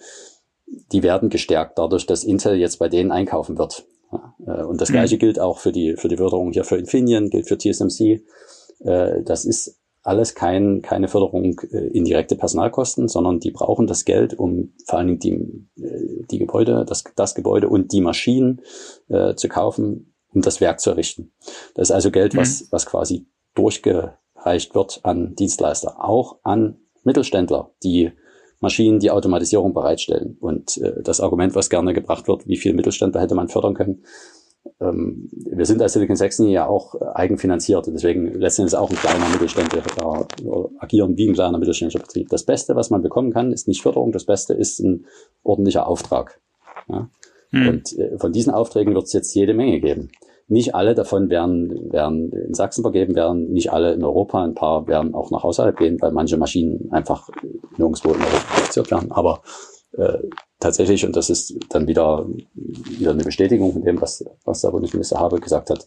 Die werden gestärkt dadurch, dass Intel jetzt bei denen einkaufen wird. Äh, und das mhm. Gleiche gilt auch für die, für die Förderung hier für Infineon, gilt für TSMC. Äh, das ist alles kein, keine Förderung äh, indirekte Personalkosten, sondern die brauchen das Geld, um vor allen Dingen die, äh, die Gebäude, das, das Gebäude und die Maschinen äh, zu kaufen, um das Werk zu errichten. Das ist also Geld, was, mhm. was quasi durchgereicht wird an Dienstleister, auch an Mittelständler, die Maschinen, die Automatisierung bereitstellen. Und äh, das Argument, was gerne gebracht wird, wie viel Mittelständler hätte man fördern können, wir sind als Silicon Saxony ja auch äh, eigenfinanziert und deswegen letztendlich auch ein kleiner Mittelständler äh, agieren wie ein kleiner mittelständischer Betrieb. Das Beste, was man bekommen kann, ist nicht Förderung, das Beste ist ein ordentlicher Auftrag. Ja? Hm. Und äh, von diesen Aufträgen wird es jetzt jede Menge geben. Nicht alle davon werden, werden in Sachsen vergeben werden, nicht alle in Europa, ein paar werden auch nach außerhalb gehen, weil manche Maschinen einfach nirgendwo in Europa produziert werden. Aber äh, tatsächlich, und das ist dann wieder, wieder eine Bestätigung von dem, was, was der Bundesminister Habe gesagt hat,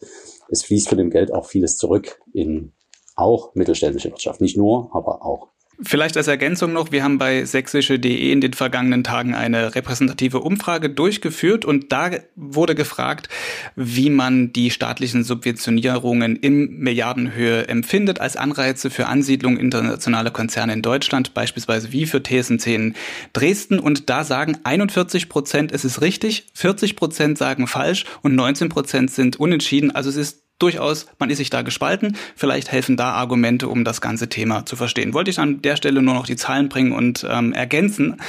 es fließt von dem Geld auch vieles zurück in auch mittelständische Wirtschaft. Nicht nur, aber auch. Vielleicht als Ergänzung noch, wir haben bei sächsische.de in den vergangenen Tagen eine repräsentative Umfrage durchgeführt und da wurde gefragt, wie man die staatlichen Subventionierungen in Milliardenhöhe empfindet als Anreize für Ansiedlung internationaler Konzerne in Deutschland, beispielsweise wie für TSMC in Dresden. Und da sagen 41 Prozent, es ist richtig, 40 Prozent sagen falsch und 19 Prozent sind unentschieden. Also es ist durchaus, man ist sich da gespalten. Vielleicht helfen da Argumente, um das ganze Thema zu verstehen. Wollte ich an der Stelle nur noch die Zahlen bringen und ähm, ergänzen.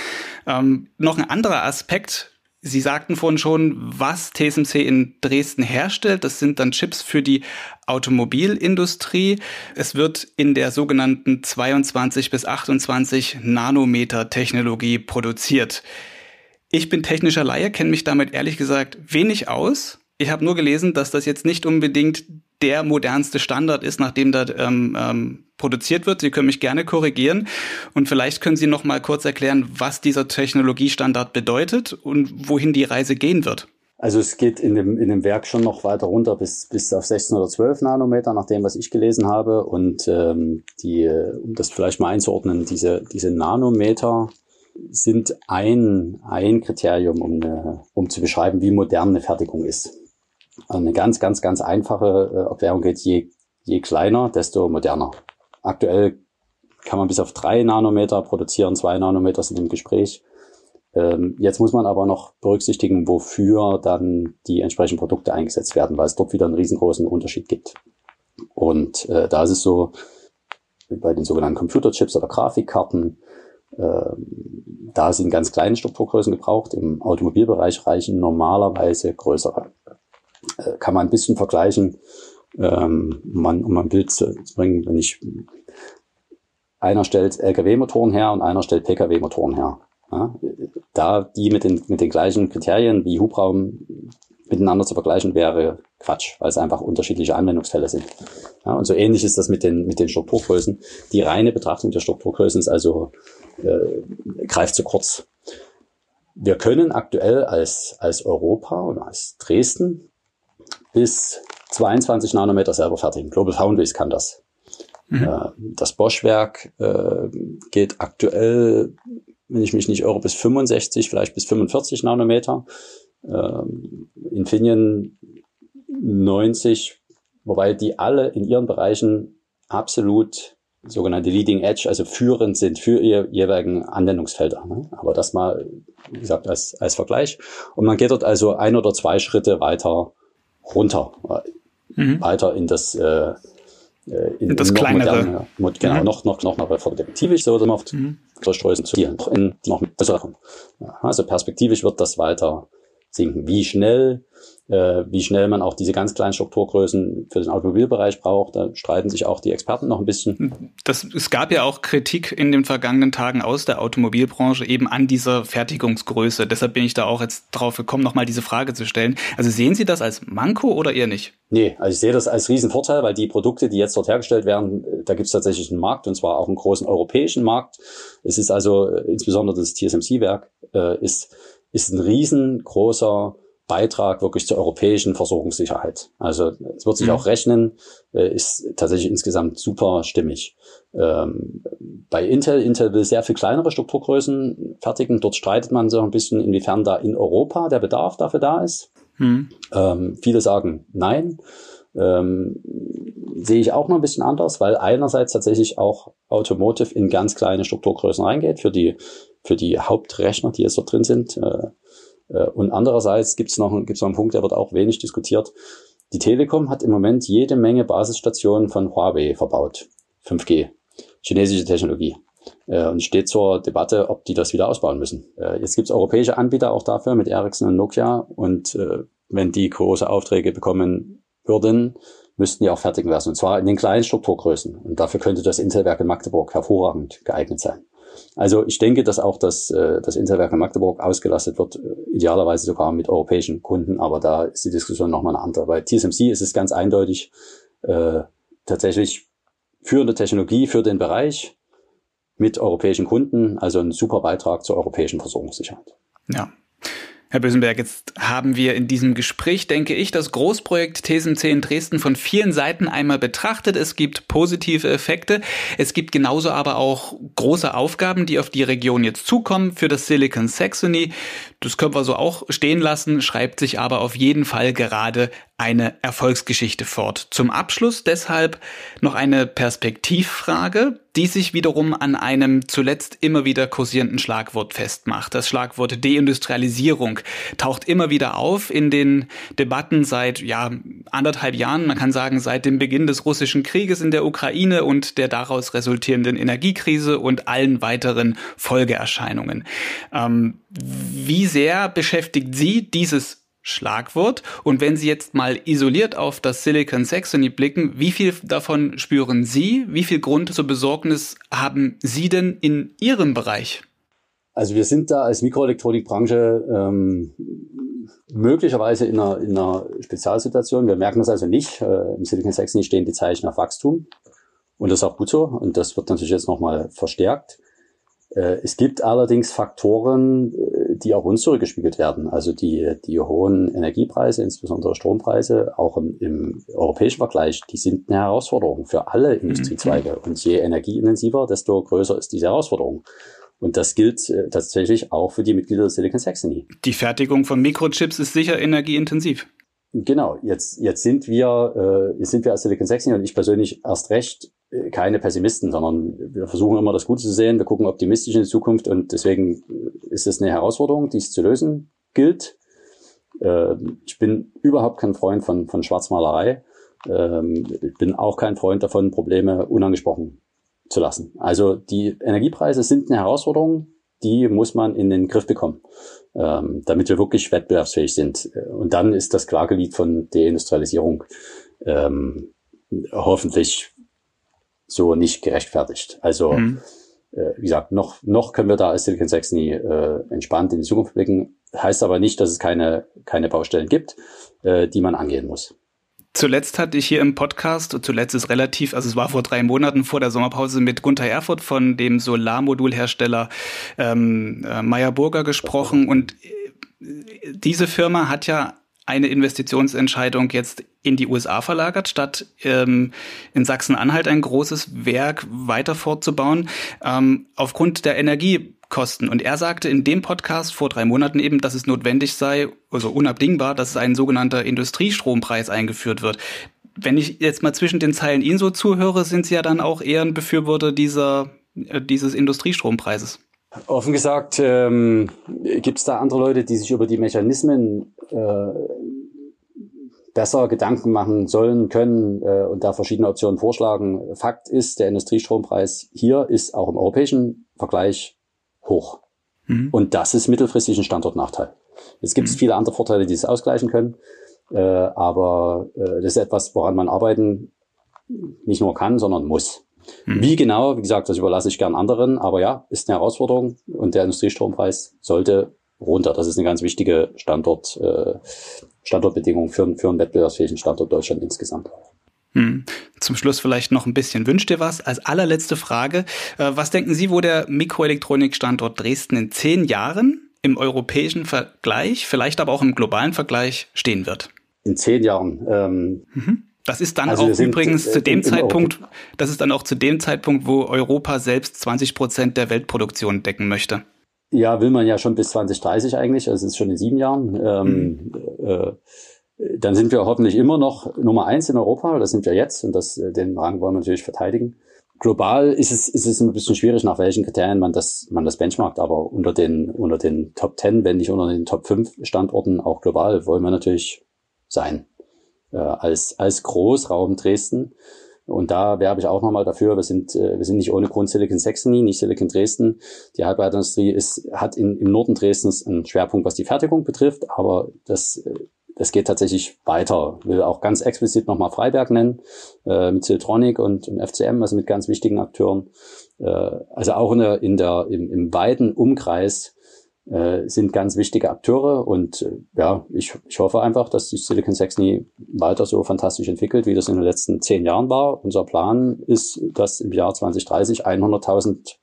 Ähm, noch ein anderer Aspekt Sie sagten vorhin schon, was TSMC in Dresden herstellt. Das sind dann Chips für die Automobilindustrie. Es wird in der sogenannten 22 bis 28 Nanometer Technologie produziert. Ich bin technischer Laie, kenne mich damit ehrlich gesagt wenig aus. Ich habe nur gelesen, dass das jetzt nicht unbedingt der modernste Standard ist, nachdem da ähm, ähm, produziert wird. Sie können mich gerne korrigieren und vielleicht können Sie noch mal kurz erklären, was dieser Technologiestandard bedeutet und wohin die Reise gehen wird. Also es geht in dem, in dem Werk schon noch weiter runter bis, bis auf 16 oder 12 Nanometer, nach dem, was ich gelesen habe. Und ähm, die, um das vielleicht mal einzuordnen, diese, diese Nanometer sind ein, ein Kriterium, um, eine, um zu beschreiben, wie modern eine Fertigung ist. Also eine ganz, ganz, ganz einfache äh, Erklärung geht, je, je kleiner, desto moderner. Aktuell kann man bis auf drei Nanometer produzieren, zwei Nanometer sind im Gespräch. Ähm, jetzt muss man aber noch berücksichtigen, wofür dann die entsprechenden Produkte eingesetzt werden, weil es dort wieder einen riesengroßen Unterschied gibt. Und äh, da ist es so, bei den sogenannten Computerchips oder Grafikkarten, äh, da sind ganz kleine Strukturgrößen gebraucht. Im Automobilbereich reichen normalerweise größere. Äh, kann man ein bisschen vergleichen, ähm, man, um ein Bild zu, zu bringen, wenn ich einer stellt Lkw-Motoren her und einer stellt Pkw-Motoren her. Ja, da die mit den, mit den gleichen Kriterien wie Hubraum miteinander zu vergleichen, wäre Quatsch, weil es einfach unterschiedliche Anwendungsfälle sind. Ja, und so ähnlich ist das mit den, mit den Strukturgrößen. Die reine Betrachtung der Strukturgrößen ist also, äh, greift zu kurz. Wir können aktuell als, als Europa oder als Dresden bis 22 Nanometer selber fertigen. Global Foundries kann das. Mhm. Äh, das Bosch-Werk äh, geht aktuell, wenn ich mich nicht irre, bis 65, vielleicht bis 45 Nanometer. Ähm, Infineon 90, wobei die alle in ihren Bereichen absolut sogenannte Leading Edge, also führend sind für ihr jeweiligen Anwendungsfelder. Ne? Aber das mal, wie gesagt, als, als Vergleich. Und man geht dort also ein oder zwei Schritte weiter runter, mhm. weiter in das äh, äh in, das in noch kleinere. Moderne, genau, mhm. noch, noch, noch mal perspektivisch so immer oft mhm. Streusen zu gehen, in noch größeren. Also perspektivisch wird das weiter sinken. Wie schnell äh, wie schnell man auch diese ganz kleinen Strukturgrößen für den Automobilbereich braucht. Da streiten sich auch die Experten noch ein bisschen. Das, es gab ja auch Kritik in den vergangenen Tagen aus der Automobilbranche eben an dieser Fertigungsgröße. Deshalb bin ich da auch jetzt drauf gekommen, nochmal diese Frage zu stellen. Also sehen Sie das als Manko oder eher nicht? Nee, also ich sehe das als Riesenvorteil, weil die Produkte, die jetzt dort hergestellt werden, da gibt es tatsächlich einen Markt und zwar auch einen großen europäischen Markt. Es ist also äh, insbesondere das TSMC-Werk äh, ist, ist ein riesengroßer Beitrag wirklich zur europäischen Versorgungssicherheit. Also es wird sich mhm. auch rechnen, äh, ist tatsächlich insgesamt super stimmig. Ähm, bei Intel, Intel will sehr viel kleinere Strukturgrößen fertigen. Dort streitet man so ein bisschen, inwiefern da in Europa der Bedarf dafür da ist. Mhm. Ähm, viele sagen nein. Ähm, sehe ich auch noch ein bisschen anders, weil einerseits tatsächlich auch Automotive in ganz kleine Strukturgrößen reingeht für die für die Hauptrechner, die jetzt dort drin sind. Äh, und andererseits gibt es noch, gibt's noch einen Punkt, der wird auch wenig diskutiert. Die Telekom hat im Moment jede Menge Basisstationen von Huawei verbaut. 5G. Chinesische Technologie. Äh, und steht zur Debatte, ob die das wieder ausbauen müssen. Äh, jetzt gibt es europäische Anbieter auch dafür mit Ericsson und Nokia. Und wenn die große Aufträge bekommen würden, müssten die auch fertigen lassen. Und zwar in den kleinen Strukturgrößen. Und dafür könnte das Intelwerk in Magdeburg hervorragend geeignet sein. Also ich denke, dass auch das, äh, das Inselwerk in Magdeburg ausgelastet wird, äh, idealerweise sogar mit europäischen Kunden, aber da ist die Diskussion nochmal eine andere. Bei TSMC ist es ganz eindeutig äh, tatsächlich führende Technologie für den Bereich mit europäischen Kunden, also ein super Beitrag zur europäischen Versorgungssicherheit. Ja, Herr Bösenberg, jetzt haben wir in diesem Gespräch, denke ich, das Großprojekt TSMC in Dresden von vielen Seiten einmal betrachtet. Es gibt positive Effekte. Es gibt genauso aber auch große Aufgaben, die auf die Region jetzt zukommen für das Silicon Saxony. Das können wir so auch stehen lassen, schreibt sich aber auf jeden Fall gerade eine Erfolgsgeschichte fort. Zum Abschluss deshalb noch eine Perspektivfrage, die sich wiederum an einem zuletzt immer wieder kursierenden Schlagwort festmacht. Das Schlagwort Deindustrialisierung taucht immer wieder auf in den Debatten seit ja, anderthalb Jahren, man kann sagen seit dem Beginn des russischen Krieges in der Ukraine und der daraus resultierenden Energiekrise und allen weiteren Folgeerscheinungen. Ähm, wie sehr beschäftigt Sie dieses Schlagwort? Und wenn Sie jetzt mal isoliert auf das Silicon Saxony blicken, wie viel davon spüren Sie? Wie viel Grund zur Besorgnis haben Sie denn in Ihrem Bereich? Also wir sind da als Mikroelektronikbranche ähm, möglicherweise in einer, in einer Spezialsituation. Wir merken das also nicht. Äh, Im Silicon Saxony stehen die Zeichen auf Wachstum. Und das ist auch gut so. Und das wird natürlich jetzt nochmal verstärkt. Äh, es gibt allerdings Faktoren, äh, die auch uns zurückgespiegelt werden. Also die, die hohen Energiepreise, insbesondere Strompreise, auch im, im europäischen Vergleich, die sind eine Herausforderung für alle Industriezweige. Mhm. Und je energieintensiver, desto größer ist diese Herausforderung. Und das gilt äh, tatsächlich auch für die Mitglieder der Silicon Saxony. Die Fertigung von Mikrochips ist sicher energieintensiv. Genau, jetzt, jetzt sind wir, äh, jetzt sind wir als Silicon Saxony und ich persönlich erst recht keine Pessimisten, sondern wir versuchen immer das Gute zu sehen, wir gucken optimistisch in die Zukunft und deswegen ist es eine Herausforderung, die es zu lösen gilt. Äh, ich bin überhaupt kein Freund von, von Schwarzmalerei. Ähm, ich bin auch kein Freund davon, Probleme unangesprochen zu lassen. Also die Energiepreise sind eine Herausforderung, die muss man in den Griff bekommen, ähm, damit wir wirklich wettbewerbsfähig sind. Und dann ist das Klagelied von Deindustrialisierung ähm, hoffentlich so nicht gerechtfertigt. Also mhm. äh, wie gesagt, noch noch können wir da als Silicon Saxony äh, entspannt in die Zukunft blicken. Heißt aber nicht, dass es keine keine Baustellen gibt, äh, die man angehen muss. Zuletzt hatte ich hier im Podcast, zuletzt ist relativ, also es war vor drei Monaten vor der Sommerpause mit Gunther Erfurt von dem Solarmodulhersteller ähm, äh, Meyer Burger gesprochen und äh, diese Firma hat ja eine Investitionsentscheidung jetzt in die USA verlagert, statt ähm, in Sachsen-Anhalt ein großes Werk weiter fortzubauen, ähm, aufgrund der Energie Kosten. Und er sagte in dem Podcast vor drei Monaten eben, dass es notwendig sei, also unabdingbar, dass ein sogenannter Industriestrompreis eingeführt wird. Wenn ich jetzt mal zwischen den Zeilen Ihnen so zuhöre, sind Sie ja dann auch eher ein Befürworter dieser, äh, dieses Industriestrompreises. Offen gesagt, ähm, gibt es da andere Leute, die sich über die Mechanismen äh, besser Gedanken machen sollen, können äh, und da verschiedene Optionen vorschlagen. Fakt ist, der Industriestrompreis hier ist auch im europäischen Vergleich hoch. Mhm. Und das ist mittelfristig ein Standortnachteil. Es gibt mhm. viele andere Vorteile, die es ausgleichen können, äh, aber äh, das ist etwas, woran man arbeiten nicht nur kann, sondern muss. Mhm. Wie genau, wie gesagt, das überlasse ich gern anderen, aber ja, ist eine Herausforderung und der Industriestrompreis sollte runter. Das ist eine ganz wichtige Standort, äh, Standortbedingung für, für einen wettbewerbsfähigen Standort Deutschland insgesamt. Hm. Zum Schluss vielleicht noch ein bisschen wünscht ihr was. Als allerletzte Frage, äh, was denken Sie, wo der Mikroelektronikstandort Dresden in zehn Jahren im europäischen Vergleich, vielleicht aber auch im globalen Vergleich stehen wird? In zehn Jahren. Ähm mhm. Das ist dann also auch übrigens zu dem Zeitpunkt, das ist dann auch zu dem Zeitpunkt, wo Europa selbst 20 Prozent der Weltproduktion decken möchte. Ja, will man ja schon bis 2030 eigentlich, also es ist schon in sieben Jahren. Ähm, mhm. äh, dann sind wir hoffentlich immer noch Nummer eins in Europa. Das sind wir jetzt und das, äh, den Rang wollen wir natürlich verteidigen. Global ist es, ist es ein bisschen schwierig, nach welchen Kriterien man das, man das benchmarkt, aber unter den, unter den Top 10, wenn nicht unter den Top 5 Standorten, auch global, wollen wir natürlich sein. Äh, als, als Großraum Dresden. Und da werbe ich auch nochmal dafür, wir sind, äh, wir sind nicht ohne Grund Silicon Saxony, nicht Silicon Dresden. Die Halbleiterindustrie ist, hat in, im Norden Dresdens einen Schwerpunkt, was die Fertigung betrifft, aber das äh, das geht tatsächlich weiter. Will auch ganz explizit nochmal Freiberg nennen, äh, mit Siltronic und, und FCM, also mit ganz wichtigen Akteuren. Äh, also auch in der, in der, im, im weiten Umkreis äh, sind ganz wichtige Akteure und äh, ja, ich, ich hoffe einfach, dass sich Silicon Saxony weiter so fantastisch entwickelt, wie das in den letzten zehn Jahren war. Unser Plan ist, dass im Jahr 2030 100.000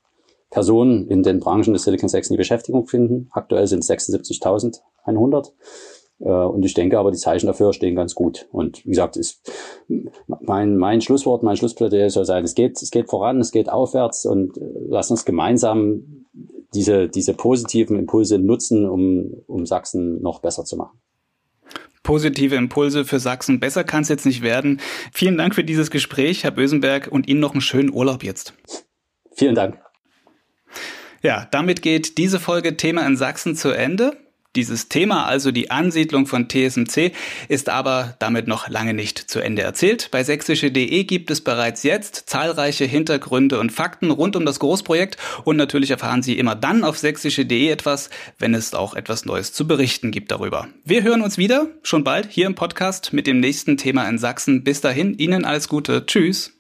Personen in den Branchen des Silicon Saxony Beschäftigung finden. Aktuell sind es 76.100. Äh, und ich denke aber, die Zeichen dafür stehen ganz gut. Und wie gesagt, ist mein, mein Schlusswort, mein Schlussplädoyer soll sein, es geht, es geht voran, es geht aufwärts und äh, lass uns gemeinsam diese, diese positiven Impulse nutzen, um, um Sachsen noch besser zu machen positive Impulse für Sachsen. Besser kann es jetzt nicht werden. Vielen Dank für dieses Gespräch, Herr Bösenberg, und Ihnen noch einen schönen Urlaub jetzt. Vielen Dank. Ja, damit geht diese Folge Thema in Sachsen zu Ende. Dieses Thema, also die Ansiedlung von TSMC, ist aber damit noch lange nicht zu Ende erzählt. Bei sächsische.de gibt es bereits jetzt zahlreiche Hintergründe und Fakten rund um das Großprojekt und natürlich erfahren Sie immer dann auf sächsische.de etwas, wenn es auch etwas Neues zu berichten gibt darüber. Wir hören uns wieder schon bald hier im Podcast mit dem nächsten Thema in Sachsen. Bis dahin, Ihnen alles Gute. Tschüss.